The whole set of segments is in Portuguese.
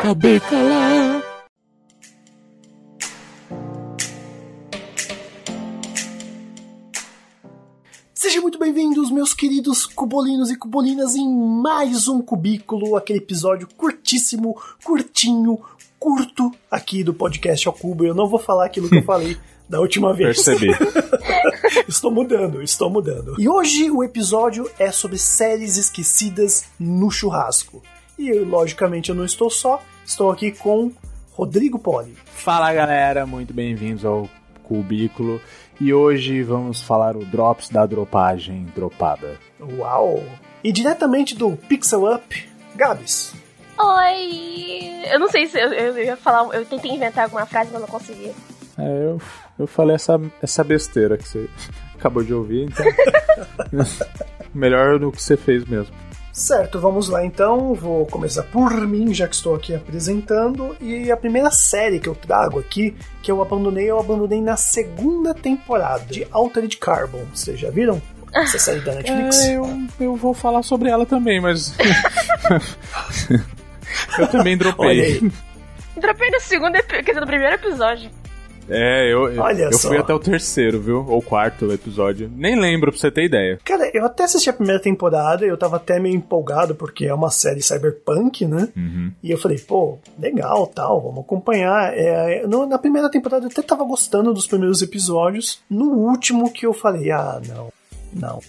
Cabecala. Sejam muito bem-vindos, meus queridos cubolinos e cubolinas, em mais um cubículo, aquele episódio curtíssimo, curtinho, curto aqui do podcast ao cubo. Eu não vou falar aquilo que eu falei da última vez. Percebi. estou mudando, estou mudando. E hoje o episódio é sobre séries esquecidas no churrasco. E eu, logicamente eu não estou só, estou aqui com Rodrigo Poli. Fala galera, muito bem-vindos ao Cubículo. E hoje vamos falar o Drops da dropagem dropada. Uau! E diretamente do Pixel Up, Gabs. Oi! Eu não sei se eu, eu ia falar. Eu tentei inventar alguma frase, mas não consegui. É, eu, eu falei essa, essa besteira que você acabou de ouvir, então. Melhor do que você fez mesmo. Certo, vamos lá então. Vou começar por mim, já que estou aqui apresentando. E a primeira série que eu trago aqui, que eu abandonei, eu abandonei na segunda temporada de Altered Carbon. Vocês já viram? Essa série da Netflix? É, eu, eu vou falar sobre ela também, mas. eu também dropei. Dropei no segundo, quer dizer, no primeiro episódio. É, eu, Olha eu só. fui até o terceiro, viu? Ou quarto episódio. Nem lembro pra você ter ideia. Cara, eu até assisti a primeira temporada, eu tava até meio empolgado, porque é uma série cyberpunk, né? E eu falei, pô, legal, tal, vamos acompanhar. É, no- na primeira temporada eu até tava gostando dos primeiros episódios. No último que eu falei, ah, não, não.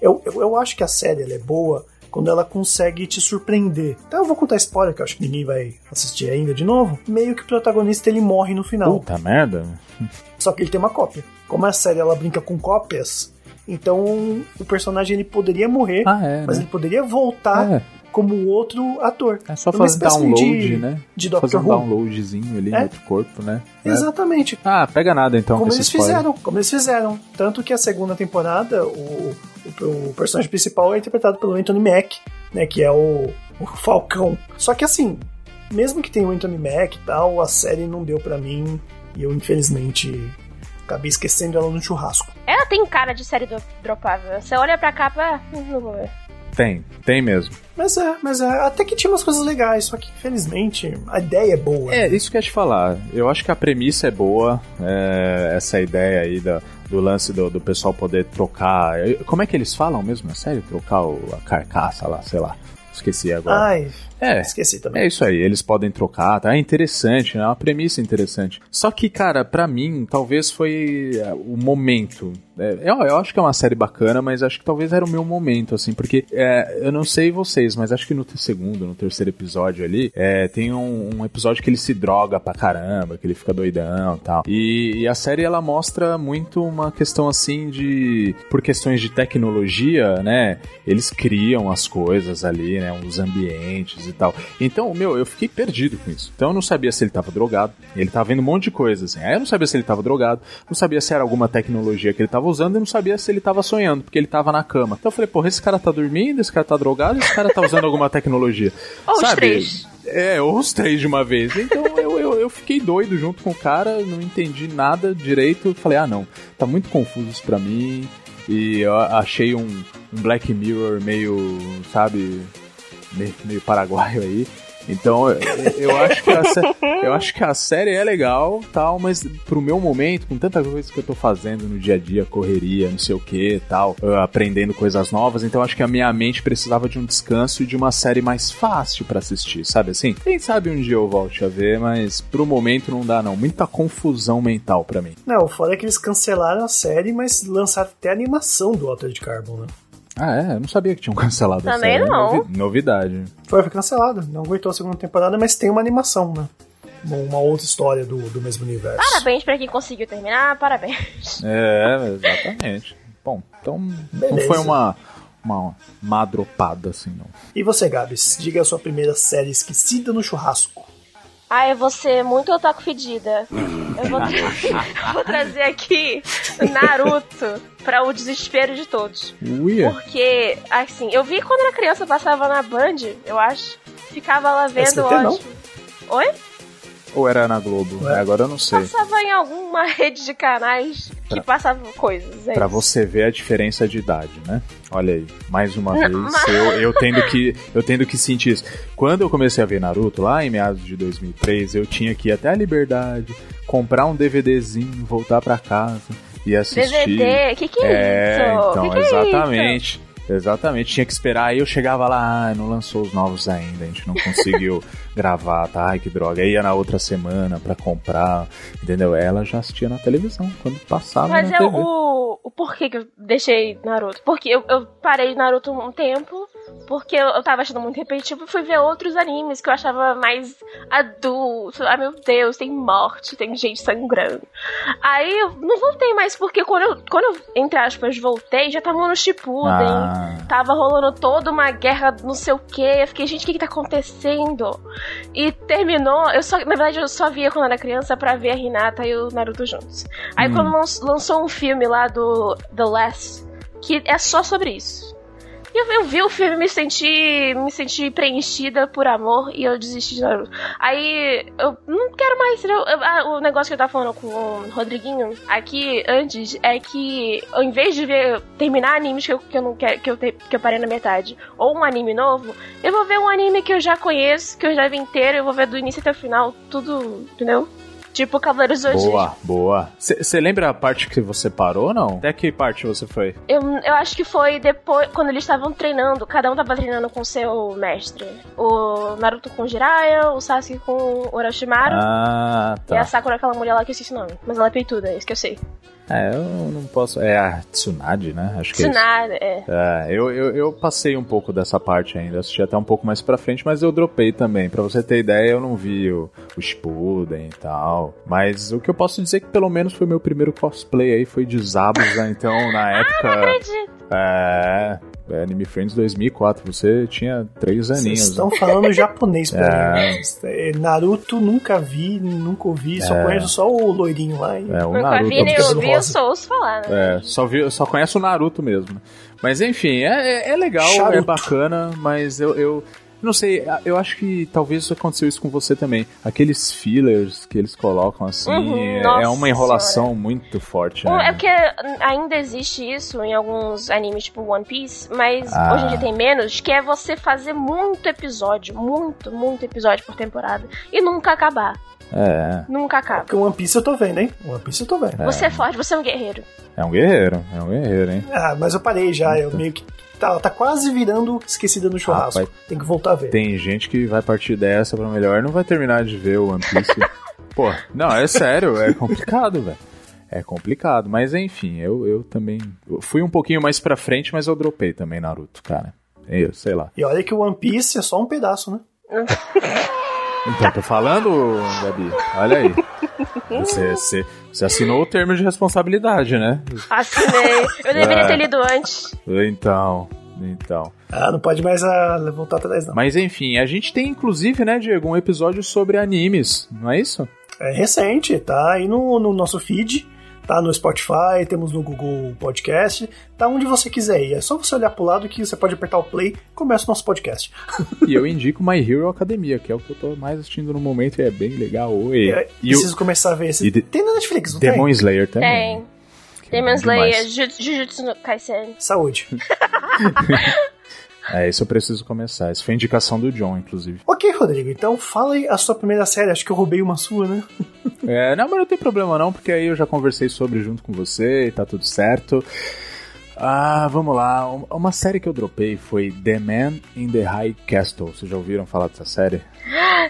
Eu, eu, eu acho que a série é boa quando ela consegue te surpreender. Então eu vou contar spoiler, que eu acho que ninguém vai assistir ainda de novo. Meio que o protagonista ele morre no final. Puta merda. Só que ele tem uma cópia. Como a série ela brinca com cópias, então o personagem ele poderia morrer, Ah, é. mas né? ele poderia voltar É. como outro ator. É só fazer download, de- né? de fazer Doctor um Who. downloadzinho ali É. no outro corpo, né? É. Exatamente. Ah, pega nada então como com eles spoiler. fizeram, como eles fizeram. Tanto que a segunda temporada, o, o, personagem principal é interpretado pelo Anthony Mack, né, que é o, o Falcão. Só que assim, mesmo que tenha o Anthony Mack e tal, a série não deu pra mim e eu infelizmente acabei esquecendo ela no churrasco. Ela tem cara de série do dropável. Você olha pra capa, ah, não vou ver. Tem, tem mesmo. Mas é, mas é, até que tinha umas coisas legais, só que infelizmente a ideia é boa. É, né? isso que eu ia te falar. Eu acho que a premissa é boa, é, essa ideia aí da, do lance do, do pessoal poder trocar. Como é que eles falam mesmo? É sério? Trocar o- a carcaça lá, sei lá. Esqueci agora. Ai, é. esqueci também. É isso aí, eles podem trocar, tá? É interessante, né? É uma premissa interessante. Só que, cara, pra mim, talvez foi é, o momento. É, eu, eu acho que é uma série bacana, mas acho que talvez era o meu momento, assim, porque é, eu não sei vocês, mas acho que no segundo, no terceiro episódio ali, é, tem um, um episódio que ele se droga pra caramba, que ele fica doidão e tal. E, e a série, ela mostra muito uma questão, assim, de... Por questões de tecnologia, né? Eles criam as coisas ali, né? Os ambientes e tal. Então, meu, eu fiquei perdido com isso. Então eu não sabia se ele tava drogado. Ele tava vendo um monte de coisa, assim. Aí eu não sabia se ele tava drogado, não sabia se era alguma tecnologia que ele tava usando, e não sabia se ele tava sonhando, porque ele tava na cama. Então eu falei, porra, esse cara tá dormindo, esse cara tá drogado, esse cara tá usando alguma tecnologia. Ou os Sabe? três. É, ou os três de uma vez. Então eu, eu, eu fiquei doido junto com o cara, não entendi nada direito. Falei, ah não, tá muito confuso isso pra mim. E eu achei um, um Black Mirror meio, sabe, meio, meio paraguaio aí. Então eu, eu acho que a, sé- eu acho que a série é legal, tal, mas pro meu momento, com tanta coisa que eu tô fazendo no dia a dia, correria, não sei o que, tal, aprendendo coisas novas, então acho que a minha mente precisava de um descanso e de uma série mais fácil pra assistir, sabe assim? Quem sabe um dia eu volte a ver, mas pro momento não dá não, muita confusão mental pra mim. Não, o foda é que eles cancelaram a série, mas lançaram até a animação do Altered Carbon, né? Ah, é? Eu não sabia que tinham cancelado a Também série. não. Novi- novidade. Foi, foi cancelada, não aguentou a segunda temporada, mas tem uma animação, né? Uma, outra história do, do mesmo universo. Parabéns pra quem conseguiu terminar, parabéns. É, exatamente. Bom, então não Beleza. foi uma, uma madropada assim, não. E você, Gabs, diga a sua primeira série esquecida no churrasco. Ah, eu vou ser muito otaku fedida. Eu vou, tra- eu vou trazer aqui Naruto pra o desespero de todos. Uia. Porque, assim, eu vi quando era criança, passava na Band, eu acho. Ficava lá vendo, SBT não? ótimo. Oi? Ou era na Globo? É. Agora eu não sei. Passava em alguma rede de canais que pra, passavam coisas. É pra isso. você ver a diferença de idade, né? Olha aí, mais uma vez, mas... eu, eu, tendo que, eu tendo que sentir isso. Quando eu comecei a ver Naruto, lá em meados de 2003, eu tinha que ir até a Liberdade, comprar um DVDzinho, voltar para casa e assistir. DVD? Que que é, é isso? Então, que que exatamente. É isso? Exatamente, tinha que esperar. Aí eu chegava lá, ah, não lançou os novos ainda, a gente não conseguiu gravar, tá? Ai, que droga. Aí ia na outra semana pra comprar, entendeu? Ela já assistia na televisão, quando passava Mas na é TV. o, o porquê que eu deixei Naruto. Porque eu, eu parei Naruto um tempo, porque eu, eu tava achando muito repetitivo e fui ver outros animes que eu achava mais adulto. Ai meu Deus, tem morte, tem gente sangrando. Aí eu não voltei mais, porque quando eu, quando eu entre aspas, voltei, já tava no Shippuden. Ah. Tava rolando toda uma guerra, não sei o que. Eu fiquei, gente, o que que tá acontecendo? E terminou, eu só, na verdade, eu só via quando era criança pra ver a Hinata e o Naruto juntos. Aí Hum. quando lan- lançou um filme lá do The Last, que é só sobre isso. Eu, eu vi o filme me senti, me senti preenchida por amor e eu desisti de Naruto. Aí eu não quero mais. Eu, eu- ah, o negócio que eu tava falando com o Rodriguinho aqui antes é que ao invés de ver terminar animes que eu, que eu não quero que eu, te- que eu parei na metade ou um anime novo, eu vou ver um anime que eu já conheço, que eu já vi inteiro, eu vou ver do início até o final, tudo, entendeu? Tipo Cavaleiros do Zodíaco. Boa, boa. Você lembra a parte que você parou ou não? Até que parte você foi? Eu, eu acho que foi depois, quando eles estavam treinando, cada um tava treinando com seu mestre. O Naruto com o Jiraiya, o Sasuke com o Orochimaru. Ah, E a tá. Sakura, aquela mulher lá que eu esqueci o nome. Mas ela é peituda, é isso que eu sei. É, eu não posso. É a Tsunade, né? Acho que. Tsunade, é. É, eu, eu, eu passei um pouco dessa parte ainda, assisti até um pouco mais pra frente, mas eu dropei também. Pra você ter ideia, eu não vi o, o Shippuden e tal. Mas o que eu posso dizer é que pelo menos foi meu primeiro cosplay aí, foi de Zabuza, então na época... Acredito. É, é, Anime Friends 2004, você tinha três Vocês aninhos. estão falando japonês pra É. mim. É, Naruto nunca vi, nunca ouvi, só É. conheço só o loirinho lá. E... É, o Nunca Naruto. vi nem ouvi, eu ouço falar, né? É, só, vi, só conheço o Naruto mesmo. Mas enfim, é, é- é legal, é Charuto. bacana, mas eu, eu não sei, eu acho que talvez aconteceu isso com você também. Aqueles fillers que eles colocam assim, Uhum, é, é uma enrolação muito forte, né? É porque ainda existe isso em alguns animes tipo One Piece, mas Ah. hoje em dia tem menos, que é você fazer muito episódio, muito, muito episódio por temporada e nunca acabar. É, Nunca acaba. Porque o One Piece eu tô vendo, hein? One Piece eu tô vendo. Você é forte, você é um guerreiro. é um guerreiro, é um guerreiro, hein? Ah, mas eu parei já, eu meio que. Tá, tá quase virando esquecida no churrasco. Rapaz. Tem que voltar a ver. Tem gente que vai partir dessa pra melhor e não vai terminar de ver o One Piece. Pô, não, é sério, é complicado, velho. É complicado, mas enfim, eu, eu também eu fui um pouquinho mais pra frente, mas eu dropei também Naruto, cara. Eu, sei lá. E olha que o One Piece é só um pedaço, né? Então, tô falando, Gabi, olha aí. Você, você, você assinou o termo de responsabilidade, né? Assinei. Eu deveria É. ter lido antes. Então, então. Ah, não pode mais ah, voltar atrás, não. Mas enfim, a gente tem inclusive, né, Diego, um episódio sobre animes, não é isso? É recente, tá aí no, no nosso feed, tá no Spotify, temos no Google Podcast, tá onde você quiser ir. É só você olhar pro lado que você pode apertar o play e começa o nosso podcast. E eu indico My Hero Academia, que é o que eu tô mais assistindo no momento e é bem legal. Oi. É, E preciso começar a ver esse. de- Tem na Netflix, não Demon tem? Slayer também. Tem. Demon Slayer, Jujutsu no Kaisen. Saúde. É, isso eu preciso começar. Isso foi indicação do John, inclusive. ok, Rodrigo, então fala aí a sua primeira série. Acho que eu roubei uma sua, né? É, não, mas não tem problema não, porque aí eu já conversei sobre junto com você e tá tudo certo. Ah, vamos lá. Um- Uma série que eu dropei foi The Man in the High Castle. Vocês já ouviram falar dessa série?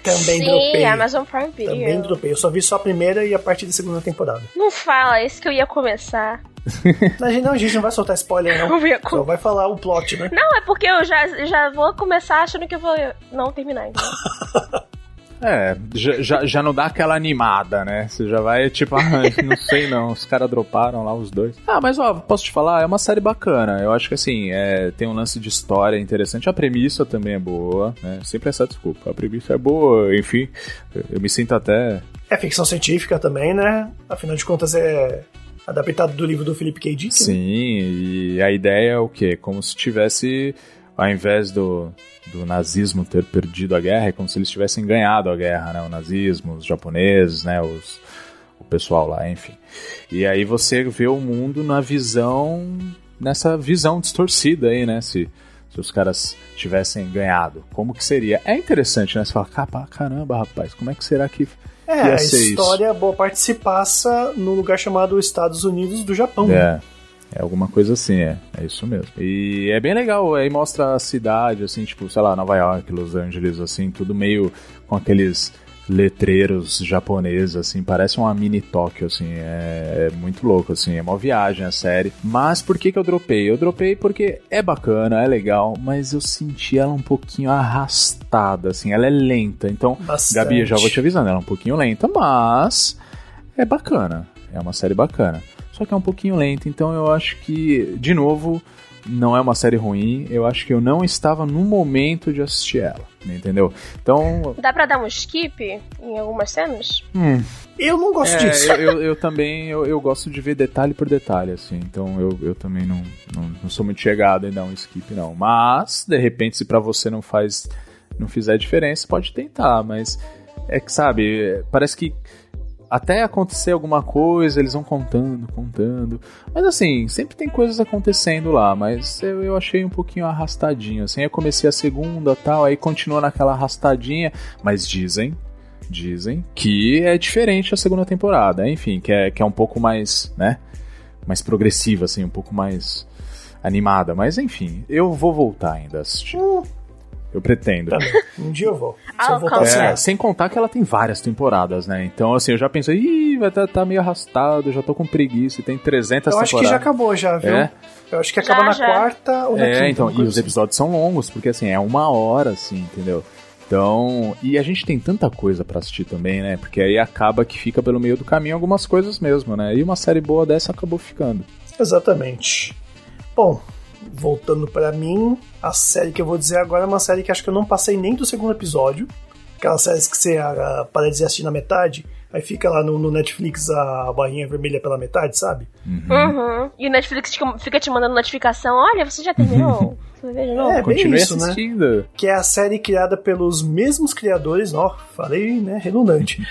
Também Sim, dropei. Amazon Prime Video. Também dropei. Eu só vi só a primeira e a partir da segunda temporada. Não fala, esse que eu ia começar. Não, a gente, não, a gente não vai soltar spoiler, não. Eu ia com- Só vai falar o plot, né? Não, é porque eu já, já vou começar achando que eu vou não terminar. Então. É, já, já, não dá aquela animada, né? Você já vai tipo, ah, não sei não, os caras droparam lá os dois. Ah, mas ó, posso te falar, é uma série bacana. Eu acho que assim, é, tem um lance de história interessante. A premissa também é boa, né? Sempre essa desculpa. A premissa é boa, enfim. Eu me sinto até. É ficção científica também, né? Afinal de contas, é adaptado do livro do Felipe K. Dick. né? Sim, e a ideia é o quê? Como se tivesse ao invés do, do nazismo ter perdido a guerra, é como se eles tivessem ganhado a guerra, né? O nazismo, os japoneses, né? Os, o pessoal lá, enfim. E aí você vê o mundo na visão, nessa visão distorcida aí, né? Se, se os caras tivessem ganhado, como que seria? É interessante, né? Você fala, caramba, rapaz, como é que será que é, a história, isso? boa parte se passa no lugar chamado Estados Unidos do Japão. É. É alguma coisa assim, é. É isso mesmo. E é bem legal, aí mostra a cidade, assim, tipo, sei lá, Nova York, Los Angeles, assim, tudo meio com aqueles letreiros japoneses, assim, parece uma mini Tóquio, assim, é, é, muito louco, assim, é uma viagem a série. Mas por que que eu dropei? Eu dropei porque é bacana, é legal, mas eu senti ela um pouquinho arrastada, assim, ela é lenta, então, Bastante. Gabi, já vou te avisando, ela é um pouquinho lenta, mas é bacana, é uma série bacana. Só que é um pouquinho lenta, então eu acho que, de novo, não é uma série ruim, eu acho que eu não estava no momento de assistir ela, entendeu? Então. Dá pra dar um skip em algumas cenas? Hum. Eu não gosto é, disso. Eu, eu, eu também eu, eu, gosto de ver detalhe por detalhe, assim. Então eu, eu também não, não, não sou muito chegado em dar um skip, não. Mas, de repente, se para você não faz. não fizer diferença, pode tentar, mas. É que, sabe, parece que até acontecer alguma coisa, eles vão contando, contando. Mas assim, sempre tem coisas acontecendo lá, mas eu, eu achei um pouquinho arrastadinho. Assim, eu comecei a segunda tal, aí continua naquela arrastadinha, mas dizem. Dizem que é diferente a segunda temporada, enfim, que é, que é um pouco mais, né? Mais progressiva, assim, um pouco mais animada. Mas enfim, eu vou voltar ainda a assistir. Uh. Eu pretendo. Tá um dia eu vou. Ah, eu é, sem contar que ela tem várias temporadas, né? Então, assim, eu já pensei, ih, vai estar tá, tá meio arrastado, já tô com preguiça, e tem 300 temporadas. Eu acho que já acabou, já, viu? É? Eu acho que acaba já, na já. quarta ou na é, quinta. então, e os assim. episódios são longos, porque, assim, é uma hora, assim, entendeu? Então, e a gente tem tanta coisa para assistir também, né? Porque aí acaba que fica pelo meio do caminho algumas coisas mesmo, né? E uma série boa dessa acabou ficando. Exatamente. Bom, voltando para mim, a série que eu vou dizer agora é uma série que acho que eu não passei nem do segundo episódio. Aquelas séries que você uh, para de assistir na metade, aí fica lá no, no, Netflix a barrinha vermelha pela metade, sabe? Uhum. uhum. E o Netflix fica te mandando notificação: olha, você já terminou? Você novo? É, bem isso, né? assistindo. né? Que é a série criada pelos mesmos criadores, ó, falei, né? Redundante.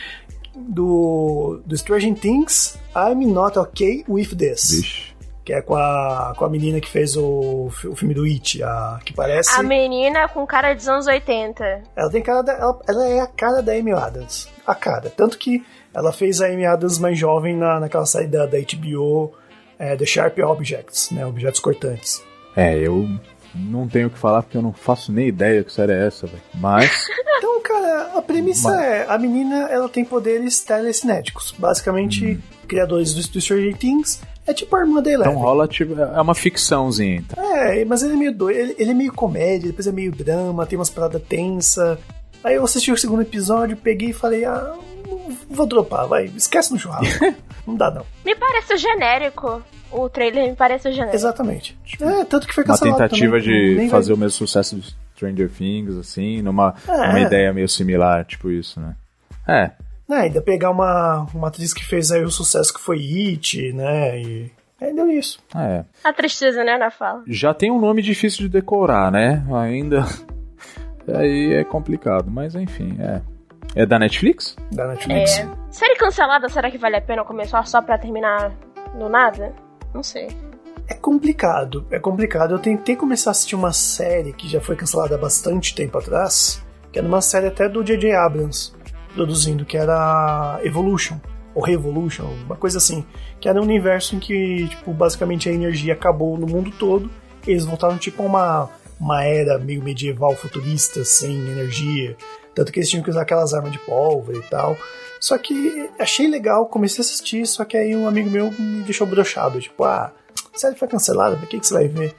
do, do Stranger Things, I'm Not Okay With This. Vixe que é com a, com a menina que fez o, o filme do It, a, que parece... A menina com cara dos anos 80. Ela tem cara da, ela, ela, é a cara da Amy Adams. A cara. Tanto que ela fez a Amy Adams mais jovem na, naquela série da, da HBO, é, The Sharp Objects, né, Objetos Cortantes. É, eu não tenho o que falar porque eu não faço nem ideia que série é essa, velho. Mas... então, cara, a premissa Mas... é, a menina, ela tem poderes telecinéticos. Basicamente, hum. Criadores do, do Stranger Things é tipo a irmã da Eleven. Então rola, tipo, é uma ficçãozinha. Então. É, mas ele é meio doido. Ele, ele, é meio comédia, depois é meio drama, tem umas paradas tensas. Aí eu assisti o segundo episódio, peguei e falei, ah, vou dropar, vai, esquece no churrasco. não dá, não. Me parece genérico. O trailer me parece genérico. Exatamente. É, tanto que foi cancelado Uma tentativa também. de fazer vai... o mesmo sucesso de Stranger Things, assim, numa, é. numa ideia meio similar, tipo isso, né? É, né, ainda pegar uma, uma atriz que fez aí o sucesso que foi It, né? E aí deu isso. É. A tristeza, né, na fala. Já tem um nome difícil de decorar, né? Ainda. aí é complicado, mas enfim, é. É da Netflix? Da Netflix. É. Série cancelada, será que vale a pena começar só pra terminar no nada? Não sei. É complicado, é complicado. Eu tentei começar a assistir uma série que já foi cancelada há bastante tempo atrás, que era uma série até do J.J. Abrams produzindo, que era Evolution, ou Revolution, uma coisa assim, que era um universo em que, tipo, basicamente a energia acabou no mundo todo, e eles voltaram tipo a uma, uma era meio medieval futurista, sem energia, tanto que eles tinham que usar aquelas armas de pólvora e tal. Só que achei legal, comecei a assistir, só que aí um amigo meu me deixou brochado, tipo, ah, a série foi cancelada, pra que, que você vai ver?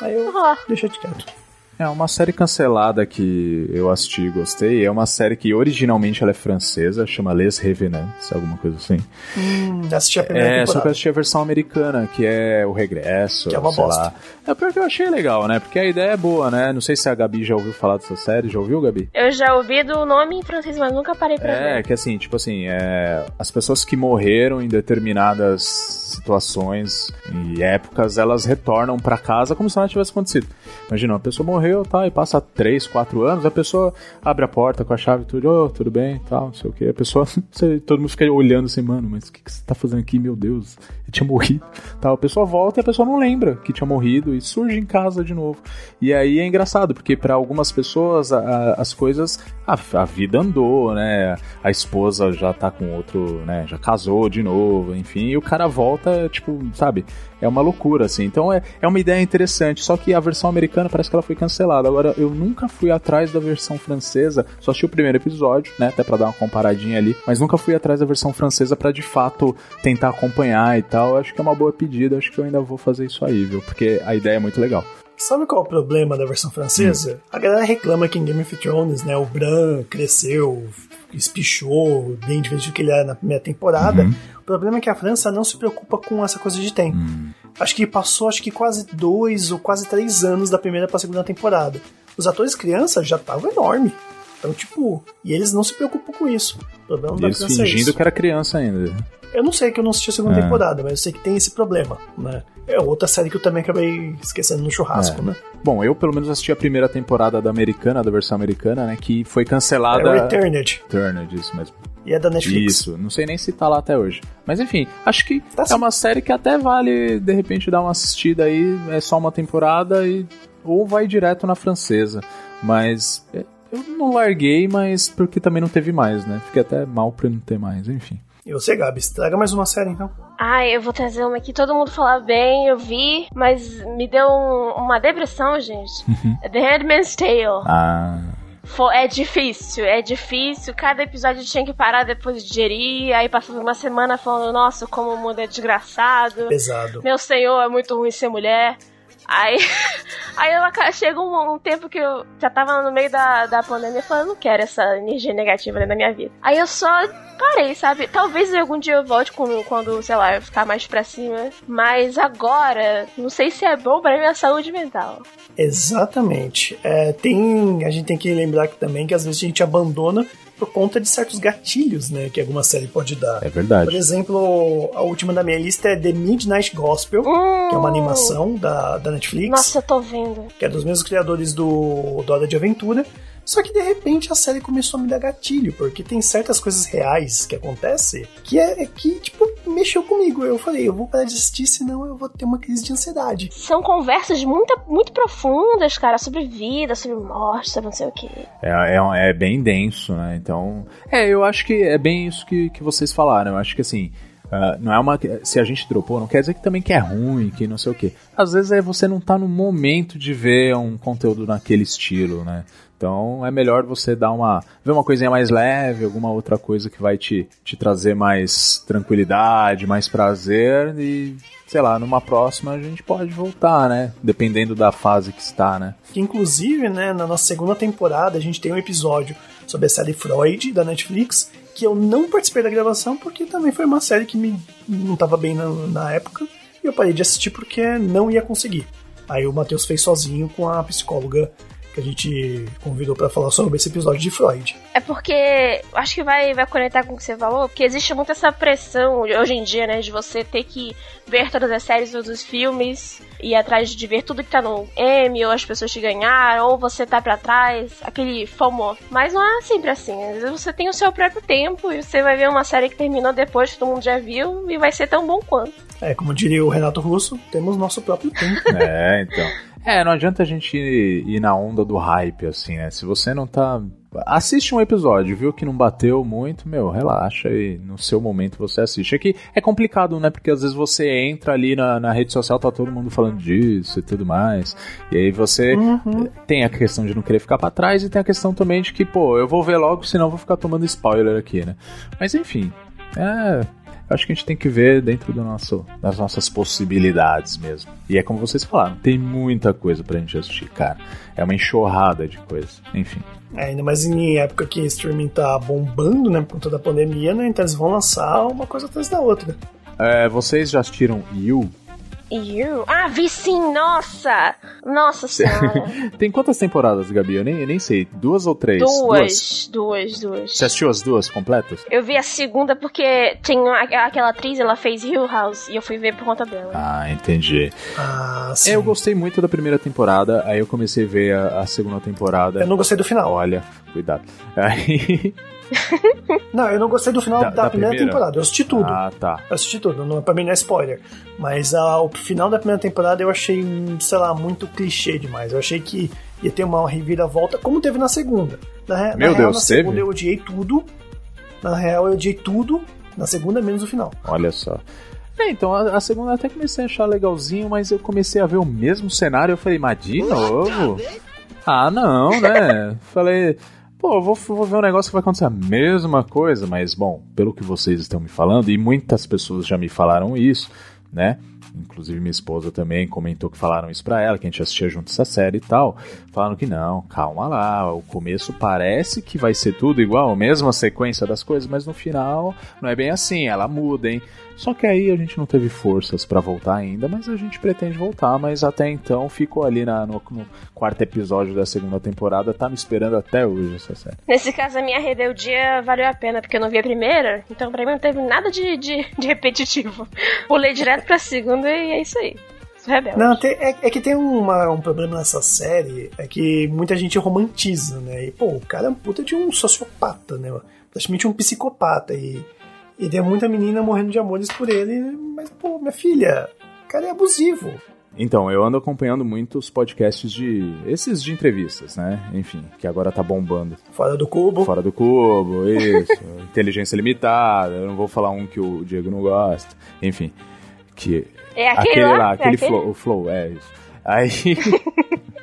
Aí eu uhum. deixei de quieto. É uma série cancelada que eu assisti e gostei. É uma série que originalmente ela é francesa, chama Les Revenants, alguma coisa assim. Hum, assisti a primeira É, temporada. só que eu assisti a versão americana, que é o Regresso. Que é uma sei bosta. Lá. É pior que eu achei legal, né? Porque a ideia é boa, né? Não sei se a Gabi já ouviu falar dessa série. Já ouviu, Gabi? Eu já ouvi do nome em francês, mas nunca parei pra É, ver. que assim, tipo assim, é, as pessoas que morreram em determinadas situações e épocas, elas retornam pra casa como se nada tivesse acontecido. Imagina, uma pessoa morreu, tá, e passa 3, 4 anos, a pessoa abre a porta com a chave tudo, oh, tudo bem, tal, não sei o que. A pessoa, todo mundo fica olhando assim, mano, mas o que, que você tá fazendo aqui, meu Deus? Eu tinha morrido. Tal, a pessoa volta e a pessoa não lembra que tinha morrido e surge em casa de novo. E aí é engraçado, porque pra algumas pessoas a- a- as coisas, a, a vida andou, né? A esposa já tá com outro, né? Já casou de novo, enfim, e o cara volta, tipo, sabe? É uma loucura, assim. Então é, é uma ideia interessante. Só que a versão americana parece que ela foi cancelada. Agora, eu nunca fui atrás da versão francesa. Só assisti o primeiro episódio, né? Até pra dar uma comparadinha ali. Mas nunca fui atrás da versão francesa pra de fato tentar acompanhar e tal. Acho que é uma boa pedida. Acho que eu ainda vou fazer isso aí, viu? Porque a ideia é muito legal. Sabe qual é o problema da versão francesa? A galera reclama que em Game of Thrones, né, o Bran cresceu, espichou, bem diferente do que ele era na primeira temporada. O problema é que a França não se preocupa com essa coisa de tempo. Acho que passou acho que quase dois ou quase três anos da primeira pra segunda temporada. Os atores crianças já estavam enormes. Então, tipo, e eles não se preocupam com isso. O problema da França é fingindo isso. que era criança ainda. Eu não sei que eu não assisti a segunda É. temporada, mas eu sei que tem esse problema, né? É outra série que eu também acabei esquecendo no churrasco, É. né? Bom, eu pelo menos assisti a primeira temporada da americana, da versão americana, né? Que foi cancelada. É Returned. Returned, isso mesmo. E é da Netflix. Isso, não sei nem se tá lá até hoje. Mas enfim, acho que Tá é sim. uma série que até vale, de repente, dar uma assistida aí. É só uma temporada e. Ou vai direto na francesa. Mas. é, Eu não larguei, mas porque também não teve mais, né? Fiquei até mal pra não ter mais, enfim. E você, Gabi, traga mais uma série então. Ai, eu vou trazer uma aqui, todo mundo fala bem, eu vi, mas me deu um- uma depressão, gente. The Handmaid's Tale. Ah. É difícil, é difícil. Cada episódio tinha que parar depois de digerir. Aí passava uma semana falando, nossa, como o mundo é desgraçado. Pesado. Meu senhor, é muito ruim ser mulher. Aí, aí aca- chega um, um tempo que eu já tava no meio da, da pandemia falando, não quero essa energia negativa da minha vida. Aí eu só parei, sabe? Talvez algum dia eu volte quando, quando sei lá, eu ficar mais pra cima. Mas agora, não sei se é bom pra minha saúde mental. Exatamente. É, tem, a gente tem que lembrar que também que às vezes a gente abandona por conta de certos gatilhos, né, que alguma série pode dar. É Por verdade. exemplo, a última da minha lista é The Midnight Gospel, Hum, que é uma animação da, da Netflix, Nossa, eu tô vendo. que é dos mesmos criadores do, do Hora de Aventura. Só que de repente a série começou a me dar gatilho, porque tem certas coisas reais que acontecem que é, é que, tipo, mexeu comigo. Eu falei, eu vou parar de assistir, senão eu vou ter uma crise de ansiedade. São conversas muito, muito profundas, cara, sobre vida, sobre morte, sobre não sei o que. É, é, é bem denso, né? Então. É, eu acho que é bem isso que, que vocês falaram. Eu acho que assim. Ah, não é uma. Se a gente dropou, não quer dizer que também que é ruim, que não sei o quê. Às vezes é você não tá no momento de ver um conteúdo naquele estilo, né? Então é melhor você dar uma. ver uma coisinha mais leve, alguma outra coisa que vai te, te trazer mais tranquilidade, mais prazer e. Sei lá, numa próxima a gente pode voltar, né? Dependendo da fase que está, né? Que inclusive, né, na nossa segunda temporada a gente tem um episódio sobre a série Freud da Netflix, que eu não participei da gravação porque também foi uma série que me não estava bem na, na época e eu parei de assistir porque não ia conseguir. Aí o Matheus fez sozinho com a psicóloga que a gente convidou para falar sobre esse episódio de Freud. É porque acho que vai, vai conectar com o que você falou, porque existe muito essa pressão hoje em dia, né, de você ter que ver todas as séries, todos os filmes, ir atrás de ver tudo que tá no M, ou as pessoas que ganharam, ou você tá pra trás, aquele FOMO. Mas não é sempre assim. Às vezes você tem o seu próprio tempo e você vai ver uma série que terminou depois que todo mundo já viu e vai ser tão bom quanto. É, como diria o Renato Russo, temos nosso próprio tempo. É, então. É, não adianta a gente ir, na onda do hype, assim, né? Se você não tá. Assiste um episódio, viu que não bateu muito, meu, relaxa e no seu momento você assiste. É que é complicado, né? Porque às vezes você entra ali na, na rede social, tá todo mundo falando disso e tudo mais. E aí você Uhum. tem a questão de não querer ficar pra trás e tem a questão também de que, pô, eu vou ver logo, senão eu vou ficar tomando spoiler aqui, né? Mas enfim, é. Acho que a gente tem que ver dentro do nosso, das nossas possibilidades mesmo. E é como vocês falaram, tem muita coisa pra gente assistir, cara. É uma enxurrada de coisa. Enfim. É, ainda mais em época que streaming tá bombando, né, por conta da pandemia, né? Então eles vão lançar uma coisa atrás da outra. É, vocês já assistiram You? You? Ah, vi sim, nossa! Nossa senhora. Tem quantas temporadas, Gabi? Eu nem, eu nem sei. Duas ou três? Duas, duas, duas. Você assistiu as duas completas? Eu vi a segunda porque tem aquela atriz, ela fez Hill House, e eu fui ver por conta dela. Ah, entendi. Ah, sim. É, eu gostei muito da primeira temporada, aí eu comecei a ver a, a segunda temporada. Eu não gostei do final. Olha, cuidado. Aí... não, eu não gostei do final da, da, da primeira, primeira, temporada. Eu assisti tudo. Ah, tá. Eu assisti tudo. Não, pra mim não é spoiler. Mas ah, o final da primeira temporada eu achei, sei lá, muito clichê demais. Eu achei que ia ter uma reviravolta, como teve na segunda. Na, Meu na Deus, real, na teve? segunda eu odiei tudo. Na real, eu odiei tudo. Na segunda, menos o final. Olha só. É, então a, a, segunda até comecei a achar legalzinho, mas eu comecei a ver o mesmo cenário. Eu falei, mas de novo? Ah, não, né? falei, pô, vou, vou ver um negócio que vai acontecer a mesma coisa, mas bom, pelo que vocês estão me falando, e muitas pessoas já me falaram isso, né? Inclusive minha esposa também comentou que falaram isso pra ela, que a gente assistia junto essa série e tal. Falaram que não, calma lá, o começo parece que vai ser tudo igual, mesma sequência das coisas, mas no final não é bem assim, ela muda, hein? Só que aí a gente não teve forças para voltar ainda, mas a gente pretende voltar, mas até então ficou ali na, no, no, quarto episódio da segunda temporada, tá me esperando até hoje essa série. Nesse caso, a minha rebeldia valeu a pena, porque eu não vi a primeira, então pra mim não teve nada de, de, de repetitivo. Pulei direto pra segunda e é isso aí. Rebelde. Não, tem, é, é, que tem uma, um problema nessa série, é que muita gente romantiza, né? E, pô, o cara é um puta de um sociopata, né? Praticamente um psicopata. E e tem muita menina morrendo de amores por ele, mas, pô, minha filha, o cara é abusivo. Então, eu ando acompanhando muitos podcasts de. esses de entrevistas, né? Enfim, que agora tá bombando. Fora do cubo. Fora do cubo, isso. inteligência limitada. Eu não vou falar um que o Diego não gosta. Enfim. Que. É aquele, aquele lá, lá aquele, é aquele? Flow, o flow, é isso. Aí.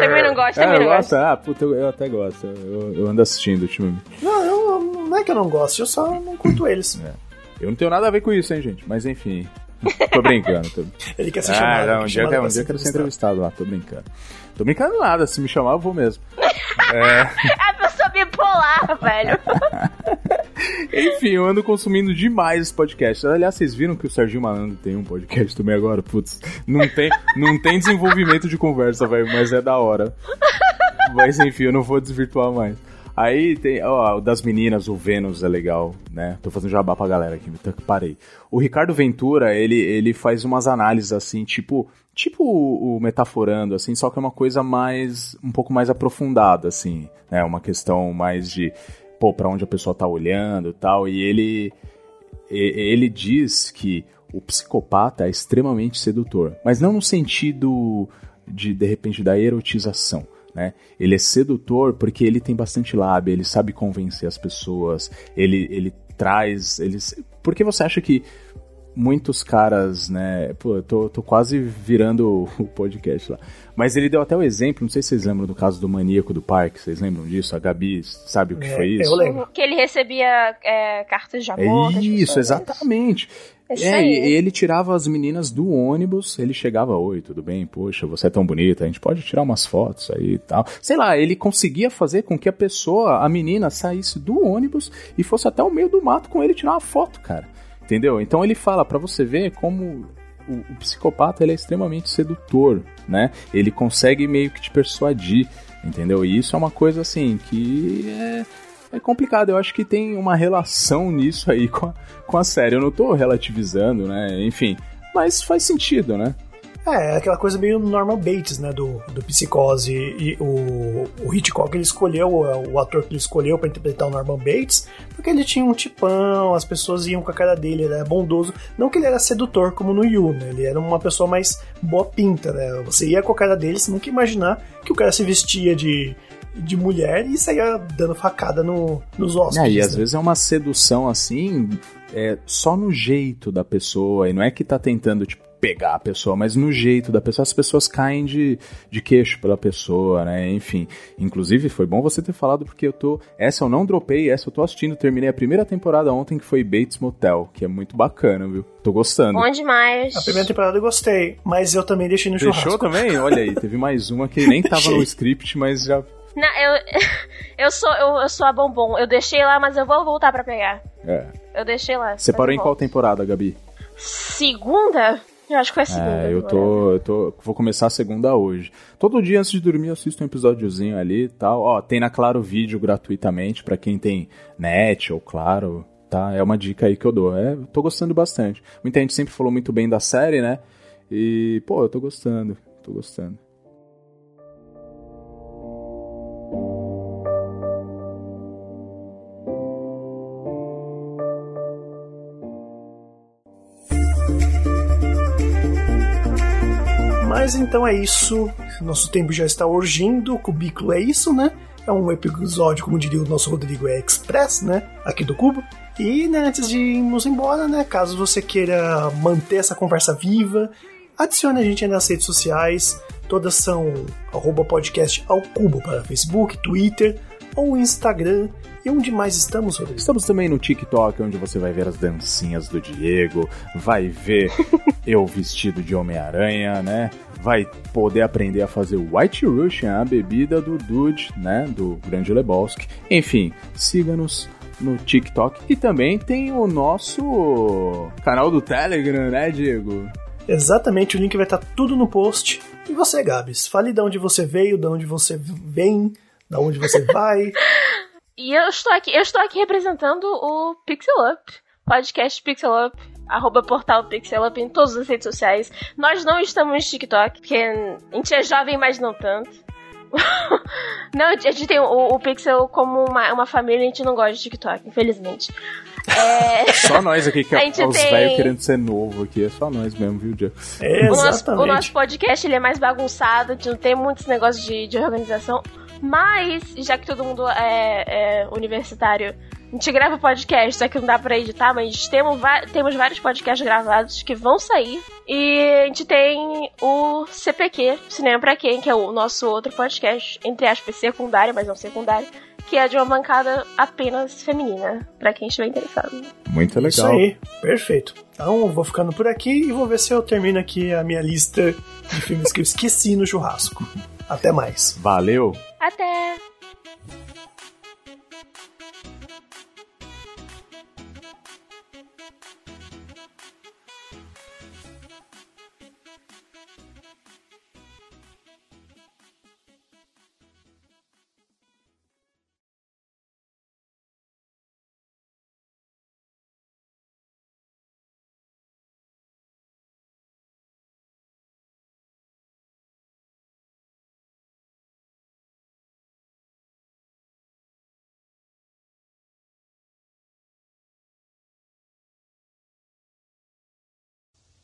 também não gosto, também é, não gosto. Ah, puta, eu, eu até gosto. Eu, eu, ando assistindo ultimamente. Não, eu, não é que eu não gosto, eu só não curto eles. É. Eu não tenho nada a ver com isso, hein, gente. Mas enfim. Tô brincando. Tô... Ele quer ser ah, chamado. Não, um dia, um dia eu quero ser entrevistado lá, tô brincando. Tô brincando nada, se me chamar eu vou mesmo. é... A pessoa bipolar, velho. Enfim, eu ando consumindo demais esse podcast. Aliás, vocês viram que o Serginho Malandro tem um podcast também agora? Putz, não tem, não tem desenvolvimento de conversa, velho, mas é da hora. Mas enfim, eu não vou desvirtuar mais. Aí tem, ó, das meninas, o Vênus é legal, né? Tô fazendo jabá pra galera aqui, então parei. O Ricardo Ventura, ele, ele faz umas análises assim, tipo, tipo o, o Metaforando, assim, só que é uma coisa mais, um pouco mais aprofundada, assim, né? Uma questão mais de, pô, pra onde a pessoa tá olhando e tal, e ele, ele diz que o psicopata é extremamente sedutor, mas não no sentido de, de repente, da erotização, né? Ele é sedutor porque ele tem bastante lábia, ele sabe convencer as pessoas, ele, ele traz. Ele... Por que você acha que muitos caras, né? Pô, eu tô, tô quase virando o podcast lá. Mas ele deu até o exemplo, não sei se vocês lembram do caso do maníaco do parque, vocês lembram disso? A Gabi sabe o que é, foi isso? Eu lembro. Que ele recebia é, cartas de amor. É isso, exatamente. É, e ele tirava as meninas do ônibus, ele chegava, oi, tudo bem? Poxa, você é tão bonita, a gente pode tirar umas fotos aí e tal. Sei lá, ele conseguia fazer com que a pessoa, a menina, saísse do ônibus e fosse até o meio do mato com ele tirar uma foto, cara. Entendeu? Então ele fala para você ver como o, o, psicopata ele é extremamente sedutor, né? Ele consegue meio que te persuadir, entendeu? E isso é uma coisa assim que é é complicado. Eu acho que tem uma relação nisso aí com a, com a série. Eu não tô relativizando, né? Enfim, mas faz sentido, né? É, é aquela coisa meio Norman Bates, né, do, do Psicose. E o, o Hitchcock, ele escolheu, o ator que ele escolheu para interpretar o Norman Bates, porque ele tinha um tipão, as pessoas iam com a cara dele, ele era bondoso. Não que ele era sedutor como no Yu, né, ele era uma pessoa mais boa pinta, né. Você ia com a cara dele, você nunca ia imaginar que o cara se vestia de de mulher e saía dando facada no, nos ossos. É, e às né? vezes é uma sedução assim, é, só no jeito da pessoa, e não é que tá tentando, tipo, pegar a pessoa, mas no jeito da pessoa, as pessoas caem de, de queixo pela pessoa, né? Enfim. Inclusive, foi bom você ter falado, porque eu tô. Essa eu não dropei, essa eu tô assistindo. Terminei a primeira temporada ontem, que foi Bates Motel, que é muito bacana, viu? Tô gostando. Bom demais. A primeira temporada eu gostei, mas eu também deixei no Deixou churrasco. também? Olha aí, teve mais uma que nem tava no script, mas já. Não, eu, eu, sou, eu, eu sou a bombom. Eu deixei lá, mas eu vou voltar pra pegar. É. Eu deixei lá. Você parou em qual temporada, Gabi? Segunda? Eu acho que foi a segunda. É, eu agora. tô, eu tô. Vou começar a segunda hoje. Todo dia antes de dormir eu assisto um episódiozinho ali e tal. Ó, tem na Claro Vídeo gratuitamente pra quem tem net ou Claro, tá? É uma dica aí que eu dou. É, eu tô gostando bastante. Muita gente sempre falou muito bem da série, né? E, pô, eu tô gostando. Tô gostando. Mas então é isso. Nosso tempo já está urgindo. O cubículo é isso, né? É um episódio, como diria o nosso Rodrigo, é express, né? Aqui do Cubo. E né, antes de irmos embora, né? Caso você queira manter essa conversa viva, adicione a gente nas redes sociais. Todas são arroba podcast ao cubo para Facebook, Twitter ou Instagram. E onde mais estamos, Rodrigo? Estamos também no TikTok, onde você vai ver as dancinhas do Diego, vai ver eu vestido de Homem-Aranha, né? Vai poder aprender a fazer o White Russian, a bebida do Dude, né? Do Grande Lebowski. Enfim, siga-nos no TikTok. E também tem o nosso canal do Telegram, né, Diego? Exatamente, o link vai estar tudo no post. E você, Gabs, fale de onde você veio, de onde você vem, de onde você vai. E eu estou aqui, eu estou aqui representando o Pixel Up, podcast Pixel Up, arroba portal Pixel Up em todas as redes sociais. Nós não estamos no TikTok, porque a gente é jovem, mas não tanto. não, a gente tem o, o Pixel como uma, uma família, a gente não gosta de TikTok, infelizmente. É, Só nós aqui que A é gente os tem- velhos querendo ser novo aqui. É só nós mesmo, viu, Diego? É, o, nosso, o nosso podcast ele é mais bagunçado, a gente não tem muitos negócios de, de organização. Mas, já que todo mundo é, é universitário, a gente grava podcast, só que não dá pra editar, mas temos, temos vários podcasts gravados que vão sair. E a gente tem o CPQ, Cinema Pra Quem, que é o nosso outro podcast, entre aspas, secundário, mas não secundário, que é de uma bancada apenas feminina, pra quem estiver interessado. Muito legal. Isso aí, perfeito. Então, vou ficando por aqui e vou ver se eu termino aqui a minha lista de filmes que eu esqueci no churrasco. Até mais. Valeu! Até!